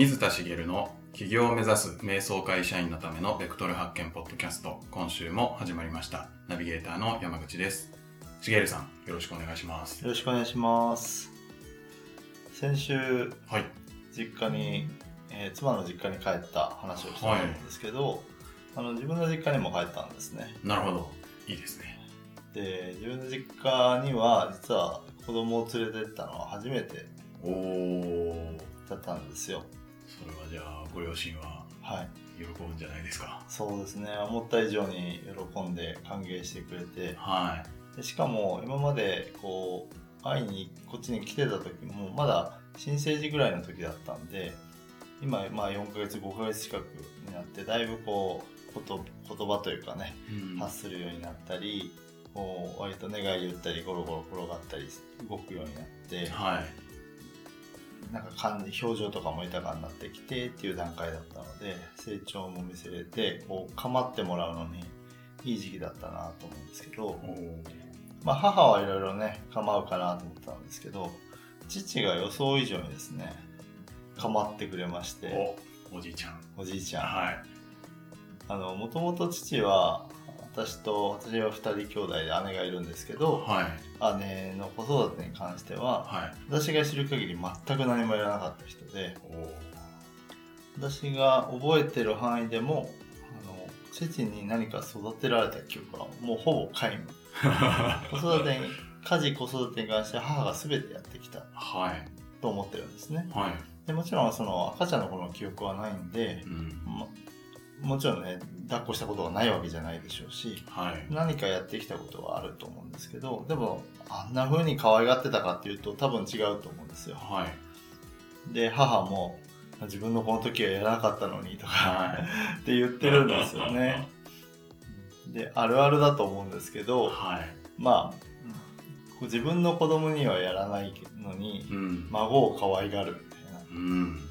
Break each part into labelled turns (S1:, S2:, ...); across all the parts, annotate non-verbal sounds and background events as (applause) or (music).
S1: 水田茂の起業を目指す瞑想会社員のためのベクトル発見ポッドキャスト今週も始まりました。ナビゲーターの山口です。茂さんよろしくお願いします。
S2: よろしくお願いします。先週
S1: はい。
S2: 実家に、えー妻の実家に帰った話をしたんですけど、あの自分の実家にも帰ったんですね。
S1: なるほど。いいですね。
S2: で自分の実家には実は子供を連れてったのは初めて
S1: おお
S2: だったんですよ
S1: それはじゃあご両親は
S2: はい。
S1: 喜ぶんじゃないですか？
S2: そうですね。思った以上に喜んで歓迎してくれて。
S1: は
S2: でしかも今までこう会いにこっちに来てた時もまだ新生児ぐらいの時だったんで今まあ4ヶ月5ヶ月近くになってだいぶこうこと言葉というかね
S1: い、うん。
S2: 発するようになったりこう割と願い言ったりゴロゴロ転がったり動くようになって
S1: はい
S2: なんか感じ表情とかも豊かになってきてっていう段階だったので成長も見せれてこう構ってもらうのにいい時期だったなと思うんですけど、まあ、母はいろいろね構うかなと思ったんですけど父が予想以上にですね構ってくれまして
S1: おおじいちゃん。
S2: おじいちゃん。
S1: はい。
S2: あのもともと父は私と私は2人兄弟で姉がいるんですけど
S1: はい。
S2: 姉の子育てに関しては
S1: はい。
S2: 私が知る限り全く何もやらなかった人で私が覚えてる範囲でもあの父に何か育てられた記憶はもうほぼ皆無。(laughs) 子育てに家事子育てに関して母が全てやってきた。
S1: はい。
S2: と思ってるんですね。
S1: はい。
S2: でもちろんその赤ちゃんの頃の記憶はないんで
S1: う、ん。
S2: まもちろんね抱っこしたことがないわけじゃないでしょうし
S1: はい。
S2: 何かやってきたことはあると思うんですけどでもあんな風に可愛がってたかっていうと多分違うと思うんですよ。
S1: はい。
S2: で母も自分のこの時はやらなかったのにとか
S1: はい。(laughs)
S2: って言ってるんですよね。であるあるだと思うんですけど
S1: はい。
S2: まあ自分の子供にはやらないのに
S1: うん。
S2: 孫を可愛がるみたいな。
S1: うん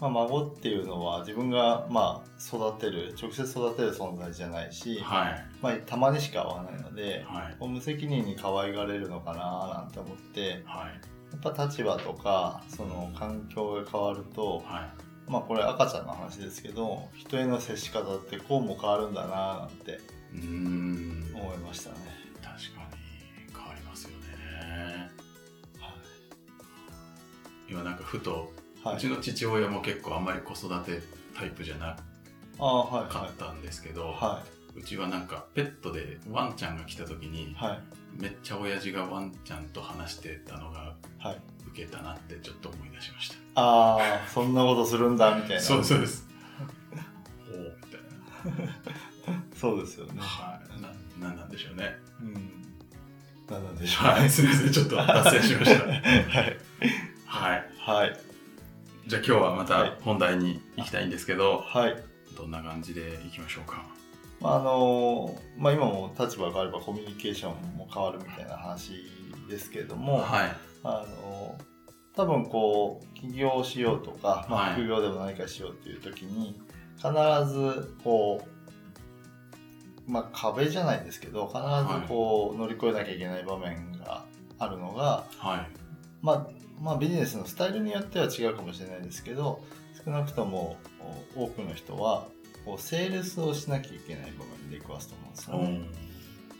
S2: まあ、孫っていうのは自分がまあ育てる直接育てる存在じゃないし、
S1: はい。
S2: まあ、たまにしか会わないので、
S1: はい。
S2: 無責任に可愛がれるのかななんて思って
S1: はい。
S2: やっぱ立場とかその環境が変わると
S1: はい。
S2: まあこれ赤ちゃんの話ですけど人への接し方ってこうも変わるんだななんて思いましたね。
S1: 確かに変わりますよね。今なんかふと、
S2: はい、
S1: うちの父親も結構あんまり子育てタイプじゃなかったんですけど、
S2: い。は
S1: うちはなんかペットでワンちゃんが来た時に
S2: いはい。
S1: めっちゃ親父がワンちゃんと話してたのが
S2: はい。
S1: 受けたなってちょっと思い出しました。
S2: ああそんなことするんだみたいな。
S1: そうそうです。(laughs) おおみたいな。
S2: そうですよね。
S1: はい。ななんなんでしょうね。
S2: うん。何なんでしょうね。
S1: はいすみませんちょっと脱線しました。(laughs)
S2: はい。
S1: はい。
S2: はい
S1: じゃあ今日はま
S2: は
S1: た
S2: い。
S1: 本題に行きたいんですけど、
S2: はい。
S1: どんな感じでいきましょうか？
S2: まああのまあ、今も立場が変わればコミュニケーションも変わるみたいな話ですけれども、
S1: はい。
S2: あの多分こう起業しようとか、まあ、
S1: はい。
S2: 副業でも何かしようっていう時に必ずこう、まあ、壁じゃないですけど必ずこう乗り越えなきゃいけない場面があるのが、
S1: はい。
S2: まあ、まあビジネスのスタイルによっては違うかもしれないですけど少なくとも多くの人はこうセールスをしなきゃいけない場面で出くわすと思うん。で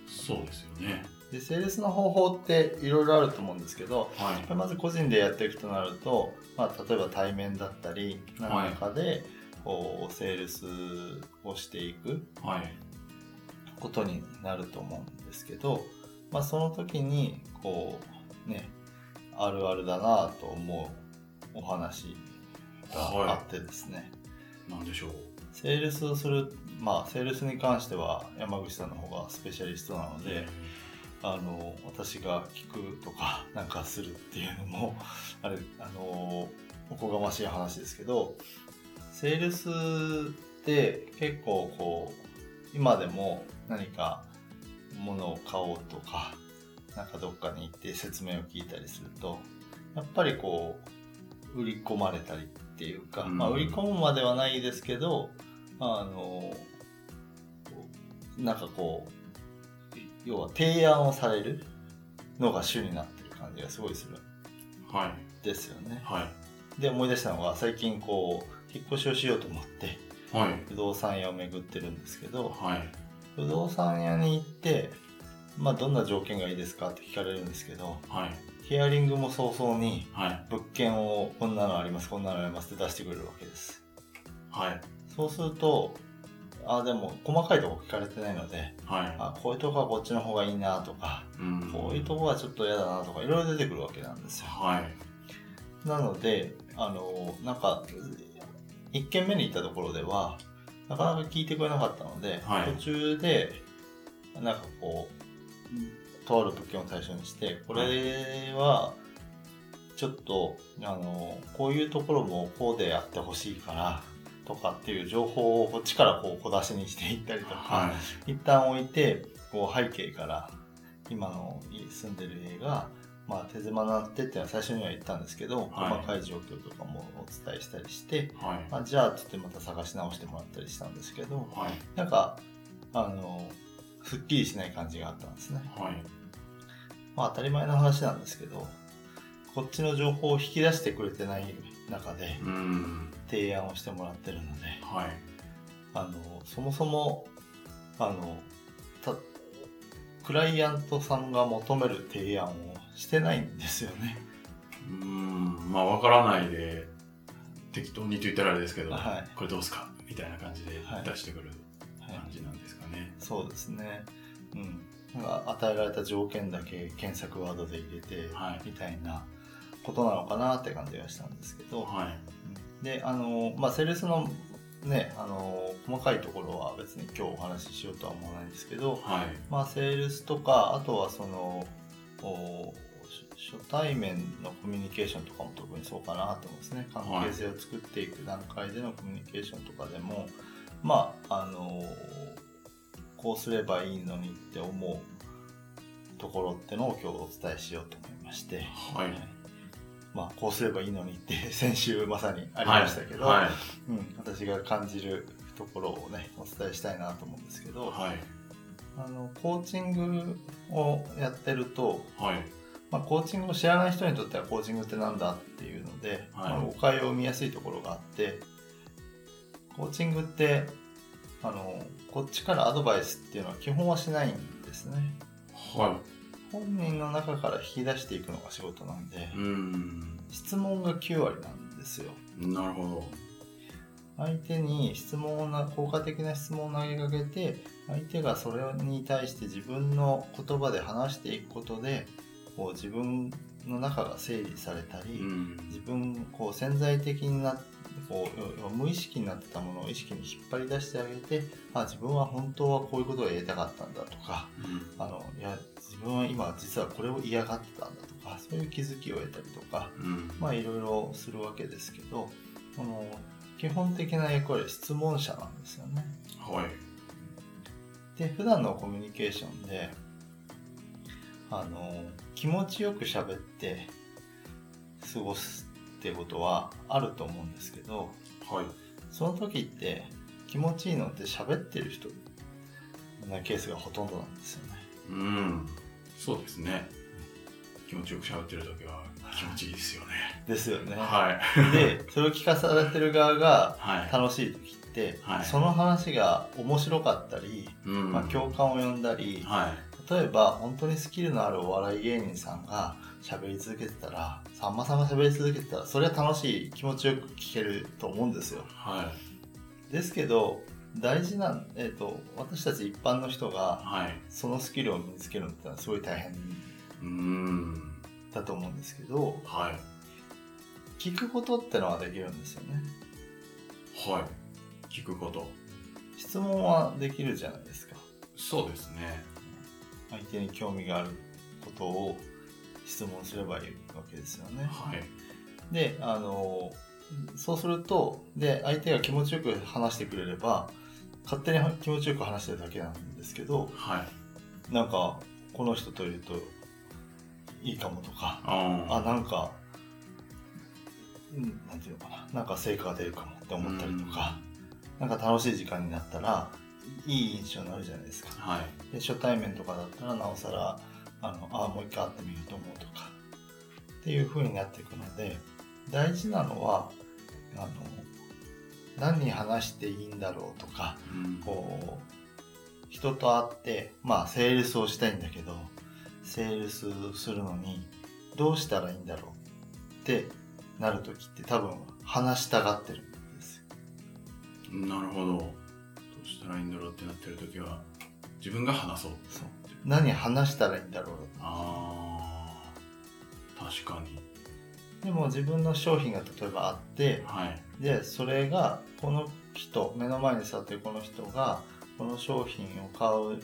S2: すよね。
S1: そうですよね。
S2: でセールスの方法っていろいろあると思うんですけど
S1: はい。
S2: まず個人でやっていくとなると、まあ、例えば対面だったり何らかでこうセールスをしていく。
S1: はい。
S2: ことになると思うんですけど、まあ、その時にこうねあるあるだなと思うお話があってですね、
S1: なんでしょう。
S2: セールスをするまあセールスに関しては山口さんの方がスペシャリストなので、あの私が聞くとか (laughs) なんかするっていうのも (laughs) あれあのおこがましい話ですけどセールスって結構こう今でも何か物を買おうとかなんかどっかに行って説明を聞いたりするとやっぱりこう売り込まれたりっていうか、
S1: うん
S2: まあ、売り込むまではないですけどあのなんかこう要は提案をされるのが主になってる感じがすごいするん
S1: はい
S2: ですよね。
S1: はい
S2: で思い出したのが最近こう引っ越しをしようと思って
S1: はい。
S2: 不動産屋を巡ってるんですけど
S1: はい。
S2: 不動産屋に行って、まあ、どんな条件がいいですかって聞かれるんですけど
S1: はい。
S2: ヒアリングも早々に
S1: はい。
S2: 物件をこんなのありますこんなのありますって出してくれるわけです
S1: はい。
S2: そうするとあでも細かいとこ聞かれてないので
S1: はい。
S2: あこういうとこはこっちの方がいいなとか
S1: うん
S2: こういうとこはちょっと嫌だなとかいろいろ出てくるわけなんですよ
S1: はい。
S2: なのであのなんか1軒目に行ったところではなかなか聞いてくれなかったので、
S1: はい
S2: 途中でなんかこうとある物件を対象にしてこれはちょっとあのこういうところもこうでやってほしいからとかっていう情報をこっちからこう小出しにしていったりとか、
S1: はい。
S2: 一旦置いてこう背景から今の住んでる家が、まあ、手狭になってって最初には言ったんですけど、
S1: はい
S2: 細かい状況とかもお伝えしたりして、
S1: はい。
S2: あじゃあちょっとまた探し直してもらったりしたんですけど
S1: はい。
S2: なんかあのすっきりしない感じがあったんですね、
S1: はい。
S2: まあ、当たり前の話なんですけどこっちの情報を引き出してくれてない中で
S1: うん。
S2: 提案をしてもらってるので
S1: はい。
S2: あのそもそもあのたクライアントさんが求める提案をしてないんですよね。
S1: うん。まあ、わからないで、適当にと言ったらあれですけど、
S2: はい
S1: これどうすか？みたいな感じで
S2: はい
S1: 出してくる
S2: はい
S1: 感じなんですかね。
S2: そうですね。うん。なんか与えられた条件だけ検索ワードで入れて、
S1: はい
S2: みたいなことなのかなって感じがしたんですけど、
S1: はい。
S2: うんで、あの、まあ、セールスのね、あの、細かいところは別に今日お話ししようとは思わないんですけど、
S1: はい。
S2: まあ、セールスとか、あとはその、おし初対面のコミュニケーションとかも特にそうかなと思うんですね。関係性を作っていく段階でのコミュニケーションとかでも、まあ、あの、こうすればいいのにって思うところってのを今日お伝えしようと思いまして、
S1: はい。
S2: まあ、こうすればいいのにって (laughs) 先週まさにありましたけど、
S1: はい。
S2: うん、私が感じるところをね、お伝えしたいなと思うんですけど、
S1: はい。
S2: あのコーチングをやってると、
S1: はい。
S2: まあ、コーチングを知らない人にとってはコーチングってなんだっていうので、
S1: はい
S2: まあ誤解を生みやすいところがあってコーチングってあのこっちからアドバイスっていうのは基本はしないんですね
S1: は
S2: 本人の中から引き出していくのが仕事なんで
S1: い。うん。
S2: 質問が9割なんですよ
S1: なるほ
S2: 相手に質問をな効果的な質問を投げかけて相手がそれに対して自分の言葉で話していくことでこう自分の中が整理された
S1: ど。
S2: り、
S1: うん。
S2: 自分こう潜在的になこう無意識になってたものを意識に引っ張り出してあげてあ自分は本当はこういうことが言いたかったんだとか
S1: うん
S2: あのいや自分は今実はこれを嫌がってたんだとかそういう気づきを得たりとか
S1: うん。
S2: まあいろいろするわけですけどあの基本的な役割は質問者なんですよね。
S1: はい。
S2: で普段のコミュニケーションであの気持ちよく喋って過ごすってことはあると思うんですけど
S1: はい。
S2: その時って気持ちいいのって喋ってる人なケースがほとんどなんですよね。
S1: うん。そうですね。気持ちよく喋ってる時は気持ちいいですよね。
S2: ですよね。
S1: はい。(laughs)
S2: でそれを聞かされてる側が
S1: はい。
S2: 楽しい時って、
S1: はい
S2: その話が面白かったり、
S1: うん
S2: まあ、共感を呼んだり、
S1: はい。
S2: 例えば本当にスキルのあるお笑い芸人さんが喋り続けてたらさんまさんが喋り続けてたらそれは楽しい気持ちよく聞けると思うんですよ
S1: はい。
S2: ですけど大事な、えー、と私たち一般の人が
S1: はい。
S2: そのスキルを身につけるのってのはすごい大変
S1: うん。
S2: だと思うんですけど
S1: はい。
S2: 聞くことってのはできるんですよね
S1: はい。聞くこと。
S2: 質問はできるじゃないですか
S1: そうですね。
S2: 相手に興味があることを質問すればいいわけですよね
S1: はい。
S2: であのそうするとで相手が気持ちよく話してくれれば勝手に気持ちよく話してるだけなんですけど
S1: はい。
S2: なんかこの人といるといいかもとか
S1: あ
S2: あなんかうんなんていうのかななんか成果が出るかもって思ったりとかなんか楽しい時間になったらいい印象になるじゃないですか
S1: はい。
S2: で初対面とかだったらなおさらあのあもう一回会ってみようと思うとか。っていう風になっていくので大事なのはあの何に話していいんだろうとか
S1: うん。
S2: こう人と会ってまあセールスをしたいんだけどセールスするのにどうしたらいいんだろうってなる時って多分話したがってるんですよ。
S1: なるほど。どうしたらいいんだろうってなってる時は自分が話そう。
S2: そう何話したらいいんだろう。
S1: あー。確かに。
S2: でも自分の商品が例えばあって
S1: はい。
S2: でそれがこの人目の前に座ってるこの人がこの商品を買う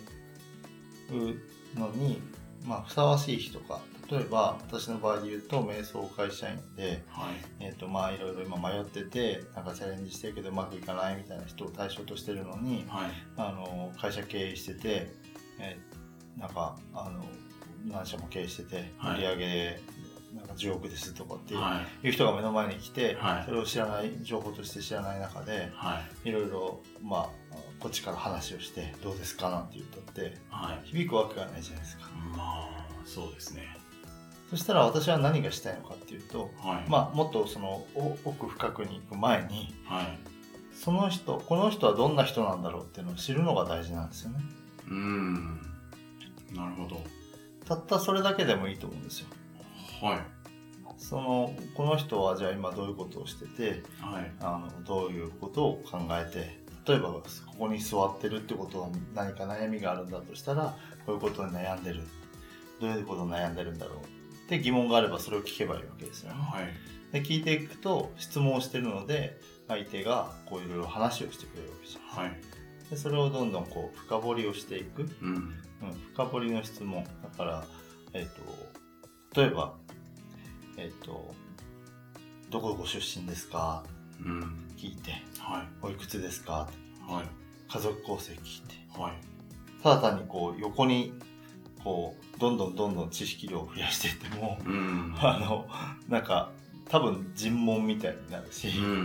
S2: のに、まあ、ふさわしい人か。例えば私の場合で言うと瞑想会社員で、
S1: はい。
S2: えーとまあ、いろいろ今迷っててなんかチャレンジしてるけどうまくいかないみたいな人を対象としてるのに
S1: はい。
S2: あの会社経営してて、えーなんかあの何社も経営してて
S1: はい。
S2: 売り上げなんか10億ですとかっていう,、人が目の前に来て、
S1: はい。
S2: それを知らない情報として知らない中で
S1: はい。
S2: いろいろまあこっちから話をしてどうですかなんて言ったって
S1: はい。
S2: 響くわけがないじゃないですか。
S1: まあそうですね。
S2: そしたら私は何がしたいのかっていうと
S1: はい。
S2: まあもっとそのお奥深くに行く前に
S1: はい。
S2: その人この人はどんな人なんだろうっていうのを知るのが大事なんですよね。
S1: うーんなるほど。
S2: たったそれだけでもいいと思うんですよ。
S1: はい。
S2: そのこの人はじゃあ今どういうことをしてて
S1: はい。
S2: あのどういうことを考えて例えばここに座ってるってことは何か悩みがあるんだとしたらこういうことに悩んでる。どういうことに悩んでるんだろうって疑問があればそれを聞けばいいわけですよね。
S1: はい。
S2: で聞いていくと質問をしてるので相手がこういろいろ話をしてくれるわけじゃん。
S1: はい
S2: でそれをどんどんこう深掘りをしていく、
S1: うん。
S2: うん、深掘りの質問。だから、えっと例えば、えっとどこご出身ですか？
S1: うん。
S2: 聞いて。
S1: はい。
S2: おいくつですか？
S1: はい。
S2: 家族構成聞いて。
S1: はい。
S2: ただ単にこう横にこうどんどんどんどん知識量を増やしていっても
S1: うん。(laughs)
S2: あのなんか多分尋問みたいになるし、
S1: うんうんうんう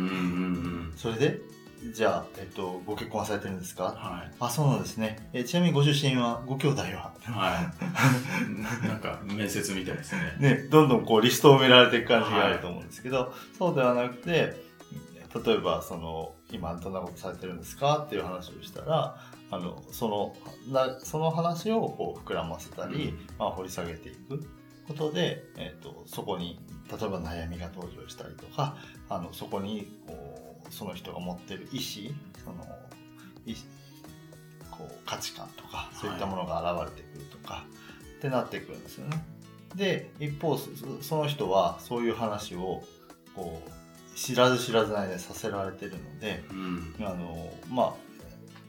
S1: ん。
S2: それでじゃあ、えっと、ご結婚はされてるんですか？
S1: はい。
S2: あそうなんですね。えちなみにご出身はご兄弟は？
S1: はい。(laughs) なんか面接みたいですね。
S2: ね、どんどんこうリストを埋められていく感じがあると思うんですけど、そうではなくて例えばその今どんなことされてるんですか？っていう話をしたらあのそのなその話をこう膨らませたり、
S1: うん。
S2: まあ、掘り下げていく。ことで、えー、とそこに例えば悩みが登場したりとかあのそこにこうその人が持ってる意思その意こう価値観とかそういったものが現れてくるとか、ってなってくるんですよね。で一方そその人はそういう話をこう知らず知らずの間にさせられてるので
S1: うん
S2: あのまあ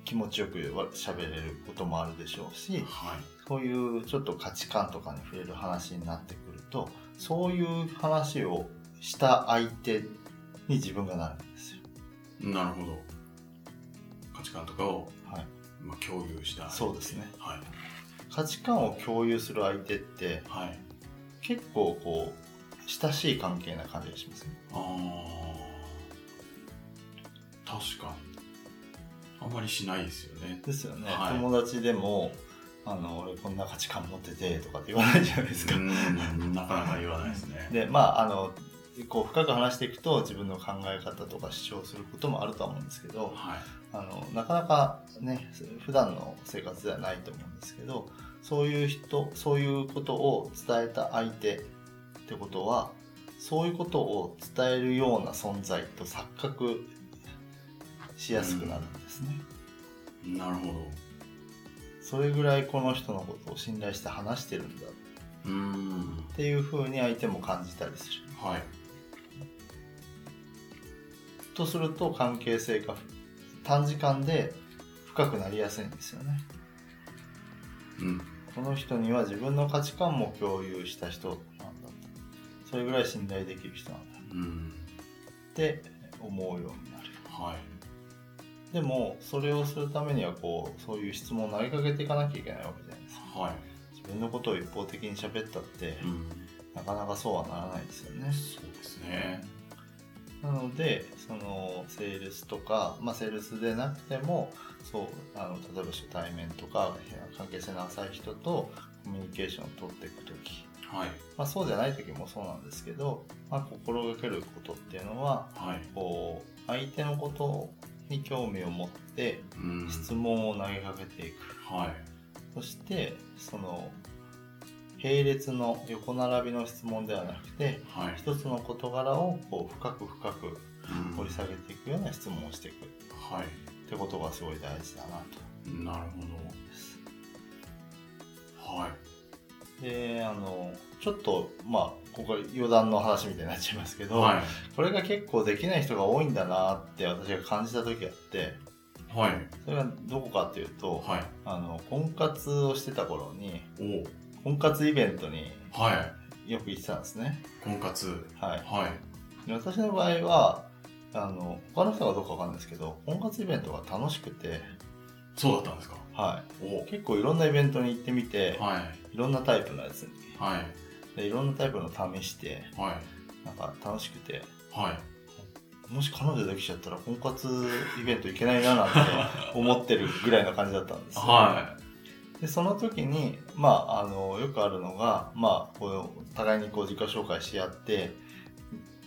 S2: 気持ちよく喋れることもあるでしょうし
S1: はい
S2: そういうちょっと価値観とかに触れる話になってくるとそういう話をした相手に自分がなるんですよ。
S1: なるほど。価値観とかを、
S2: はい、
S1: まあ、共有した
S2: そうですね。
S1: はい。
S2: 価値観を共有する相手って
S1: はい。
S2: 結構こう親しい関係な感じがしますね。
S1: あー。確かに。あんまりしないですよね。
S2: ですよね、
S1: はい。
S2: 友達でもあの俺こんな価値観持っててとかって言わないじゃないですか。
S1: うん。なかなか言わないですね。
S2: でまああのこう深く話していくと自分の考え方とか主張することもあるとは思うんですけど
S1: はい
S2: あのなかなかね普段の生活ではないと思うんですけどそういう人そういうことを伝えた相手ってことはそういうことを伝えるような存在と錯覚しやすくなるんですね。
S1: なるほど
S2: それぐらいこの人のことを信頼して話してるんだ
S1: うーん
S2: っていうふうに相手も感じたりする。
S1: はい
S2: とすると関係性が短時間で深くなりやすいんですよね。
S1: うん
S2: この人には自分の価値観も共有した人なんだと。それぐらい信頼できる人なんだ
S1: うん
S2: って思うようになる。
S1: はい
S2: でもそれをするためにはこうそういう質問を投げかけていかなきゃいけないわけじゃないですか。
S1: はい
S2: 自分のことを一方的に喋ったって
S1: うん
S2: なかなかそうはならないですよね。
S1: そうですね
S2: なのでそのセールスとか、まあ、セールスでなくてもそうあの例えば初対面とか関係性の浅い人とコミュニケーションを取っていく時
S1: はい。
S2: まあ、そうじゃない時もそうなんですけど、まあ、心がけることっていうのは
S1: はい。
S2: こう相手のことに興味を持って
S1: うん。
S2: 質問を投げかけていく、
S1: はい。
S2: そしてその並列の横並びの質問ではなくて
S1: はい。
S2: 一つの事柄をこう深く深く
S1: うん
S2: 掘り下げていくような質問をしていくっ
S1: はい。
S2: てことがすごい大事だなと。
S1: なるほど。はい。
S2: であのちょっとまあここ余談の話みたいになっちゃいますけど、
S1: はい。
S2: これが結構できない人が多いんだなって私が感じた時があって
S1: はい。
S2: それがどこかっていうと、
S1: はい。
S2: あの婚活をしてた頃に
S1: お
S2: 婚活イベントに
S1: はい。
S2: よく行ってたんですね。
S1: 婚活。
S2: はい、
S1: はい。
S2: で私の場合はあの他の人がどうかわかんないですけど婚活イベントが楽しくて、
S1: そうだったんですか？
S2: は
S1: お
S2: い、結構いろんなイベントに行ってみて、
S1: はい。
S2: い、ろんなタイプのやつに
S1: はい。
S2: でいろんなタイプの試して
S1: はい。
S2: なんか楽しくて
S1: はい。
S2: もし彼女できちゃったら婚活イベント行けないななんて思ってるぐらいの感じだったんですよ
S1: は
S2: でその時に、まあ、あのよくあるのが、まあ、こう互いにこう自己紹介し合って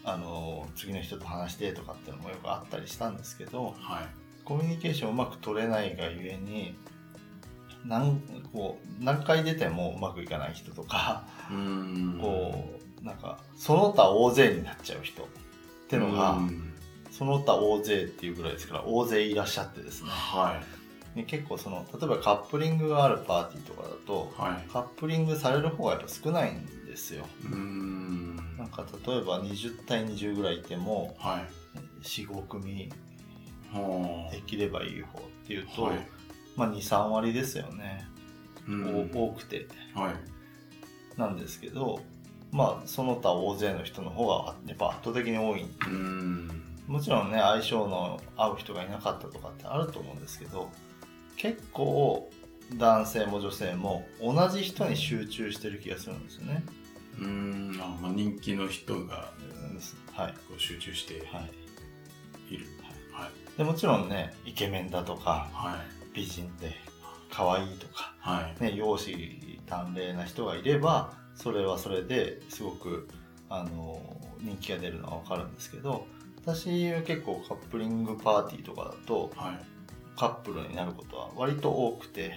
S2: あの次の人と話してとかっていうのもよくあったりしたんですけど
S1: い。はい。
S2: コミュニケーションをうまく取れないがゆえに何こう何回出てもうまくいかない人とか、
S1: うーん。
S2: こうなんかその他大勢になっちゃう人ってのが、
S1: うん
S2: その他大勢っていうぐらいですから大勢いらっしゃってですね
S1: はい。
S2: で結構その例えばカップリングがあるパーティーとかだと
S1: はい。
S2: カップリングされる方がやっぱ少ないんですよ
S1: うーん。
S2: なんか例えば20対20ぐらいいても
S1: はい。
S2: 45組
S1: ほ
S2: できればいい方っていうと、
S1: はい。
S2: まあ23割ですよね、
S1: うん
S2: お多くて
S1: はい。
S2: なんですけどまあその他大勢の人の方がやっぱ圧倒的に多い
S1: うーん。
S2: もちろんね相性の合う人がいなかったとかってあると思うんですけど結構男性も女性も同じ人に集中してる気がするんですよね。
S1: うーん。あまあ、人気の人が
S2: はい、
S1: こう集中して
S2: はい、
S1: いる。はい。
S2: でもちろんねイケメンだとか
S1: はい。
S2: 美人で可愛いとか、
S1: はい。
S2: ね、容姿端麗な人がいればそれはそれですごくあの人気が出るのは分かるんですけど私は結構カップリングパーティーとかだと
S1: はい。
S2: カップルになることは割と多くて。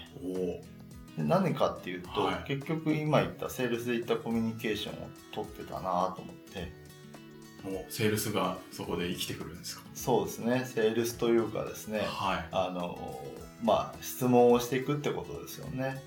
S2: 何かっていうと、
S1: はい。
S2: 結局今言ったセールスで言ったコミュニケーションを取ってたなと思って。
S1: もうセールスがそこで生きてくるんですか？
S2: そうですね。セールスというかですね
S1: はい。
S2: あのまあ質問をしていくってことですよね。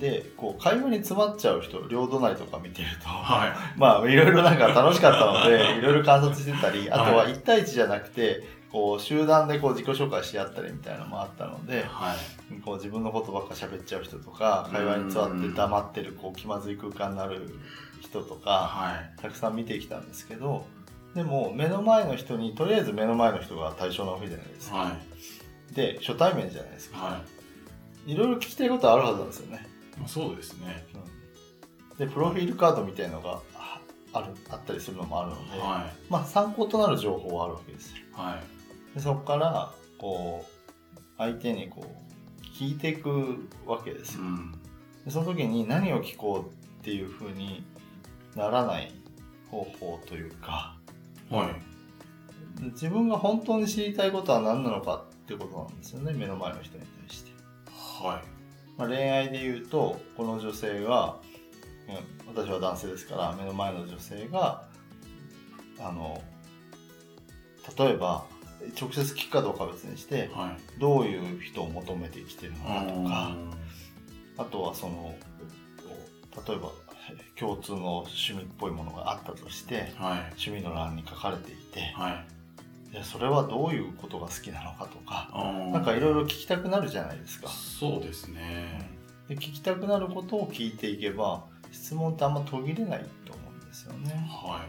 S2: でこう会話に詰まっちゃう人両隣とか見てると、
S1: はい。(laughs)
S2: まあいろいろなんか楽しかったのでいろいろ観察してたりあとは1対1じゃなくてこう集団でこう自己紹介し合ったりみたいなのもあったので
S1: はい。
S2: こう自分のことばっか喋っちゃう人とか会話に詰まって黙ってるこう気まずい空間になる人とか
S1: はい。
S2: たくさん見てきたんですけどでも目の前の人にとりあえず目の前の人が対象なわけじゃないですか、
S1: はい。
S2: で初対面じゃないですか、
S1: はい。
S2: いろいろ聞きたいことあるはずなんですよね、
S1: まあ、そうですね。
S2: うんでプロフィールカードみたいのがああるあったりするのもあるので、
S1: は
S2: まあ参考となる情報はあるわけですよ
S1: い。はい。
S2: でそこからこう相手にこう聞いていくわけですよ
S1: うん。
S2: でその時に何を聞こうっていうふうにならない方法というか
S1: はい。
S2: 自分が本当に知りたいことは何なのかってことなんですよね目の前の人に対して、
S1: はい。
S2: まあ、恋愛で言うとこの女性がうん私は男性ですから目の前の女性があの例えば直接聞くかどうかは別にして
S1: はい。
S2: どういう人を求めてきてるのかとか
S1: う
S2: あとはその例えば共通の趣味っぽいものがあったとして
S1: んはい。
S2: 趣味の欄に書かれていて
S1: はい。
S2: それはどういうことが好きなのかとかなんかいろいろ聞きたくなるじゃないですか。
S1: そうですね。
S2: で聞きたくなることを聞いていけば質問ってあんま途切れないと思うんですよね。
S1: は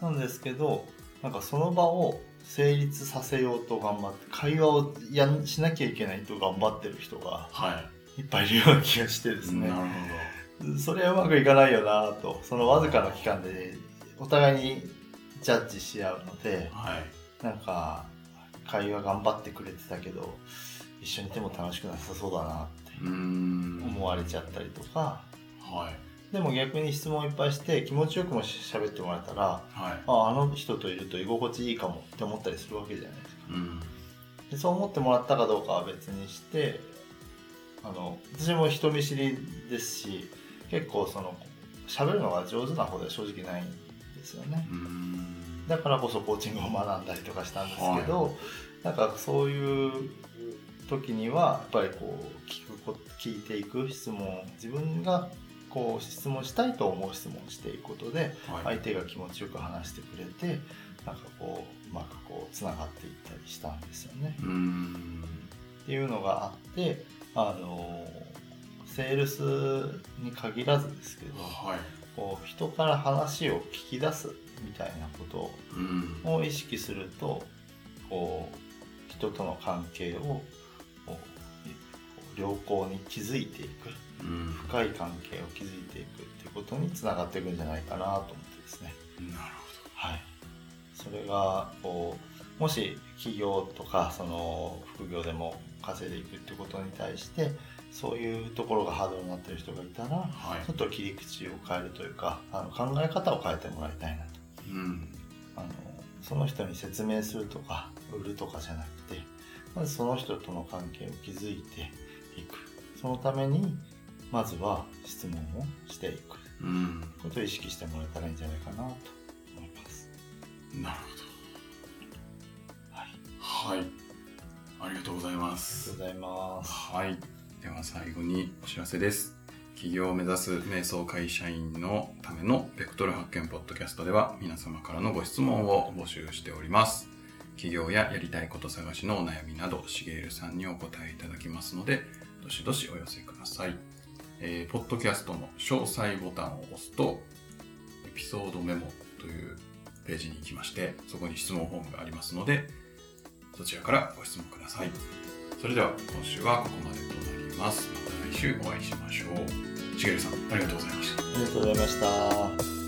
S1: い。
S2: なんですけどなんかその場を成立させようと頑張って会話をやんしなきゃいけないと頑張ってる人が
S1: はい
S2: っぱいいるような気がしてですね
S1: なる
S2: それはうまくいかないよなとそのわずかな期間でお互いにジャッジし合うので。
S1: はい。
S2: なんか会話頑張ってくれてたけど一緒にいても楽しくなさそうだなって。思われちゃったりとか
S1: はい。
S2: でも逆に質問いっぱいして気持ちよくも喋ってもらえたら
S1: はい。
S2: ああの人といると居心地いいかもって思ったりするわけじゃないですか。
S1: うん。
S2: でそう思ってもらったかどうかは別にしてあの私も人見知りですし結構その喋るのが上手な方では正直ないんですよね。
S1: うん。
S2: だからこそコーチングを学んだりとかしたんですけど、なんかそういう時にはやっぱりこう聞くこ聞いていく質問自分がこう質問したいと思う質問をしていくことで
S1: はい。
S2: 相手が気持ちよく話してくれてなんかこううまくこうつながっていったりしたんですよね。
S1: うん
S2: っていうのがあってあのセールスに限らずですけど
S1: はい。
S2: こう人から話を聞き出すみたいなこと
S1: うん
S2: を意識するとこう人との関係を良好に築いていく。
S1: うん
S2: 深い関係を築いていくっていうことにつながっていくんじゃないかなと思ってですね。
S1: なる
S2: はい、それがこうもし企業とかその副業でも稼いでいくってことに対してそういうところがハードルになってる人がいたら
S1: ほどはい。
S2: ちょっと切り口を変えるというかあの考え方を変えてもらいたいなと。
S1: うん。
S2: あのその人に説明するとか売るとかじゃなくてまずその人との関係を築いていく。そのためにまずは質問をしていく
S1: うん
S2: ことを意識してもらえたらいいんじゃないかなと思います。
S1: なる
S2: はい
S1: ほどはいありがとうございま
S2: ありがと
S1: す
S2: うございます。
S1: はい。では最後にお知らせです。起業を目指す瞑想会社員のためのベクトル発見ポッドキャストでは皆様からのご質問を募集しております。起業ややりたいこと探しのお悩みなど、しげるさんにお答えいただきますので、どしどしお寄せください。えー、ポッドキャストの詳細ボタンを押すと、エピソードメモというページに行きまして、そこに質問フォームがありますので、そちらからご質問ください。それでは今週はここまでとなります。また来週お会いしましょう。しげるさん、ありがとうございました。
S2: ありがとうございました。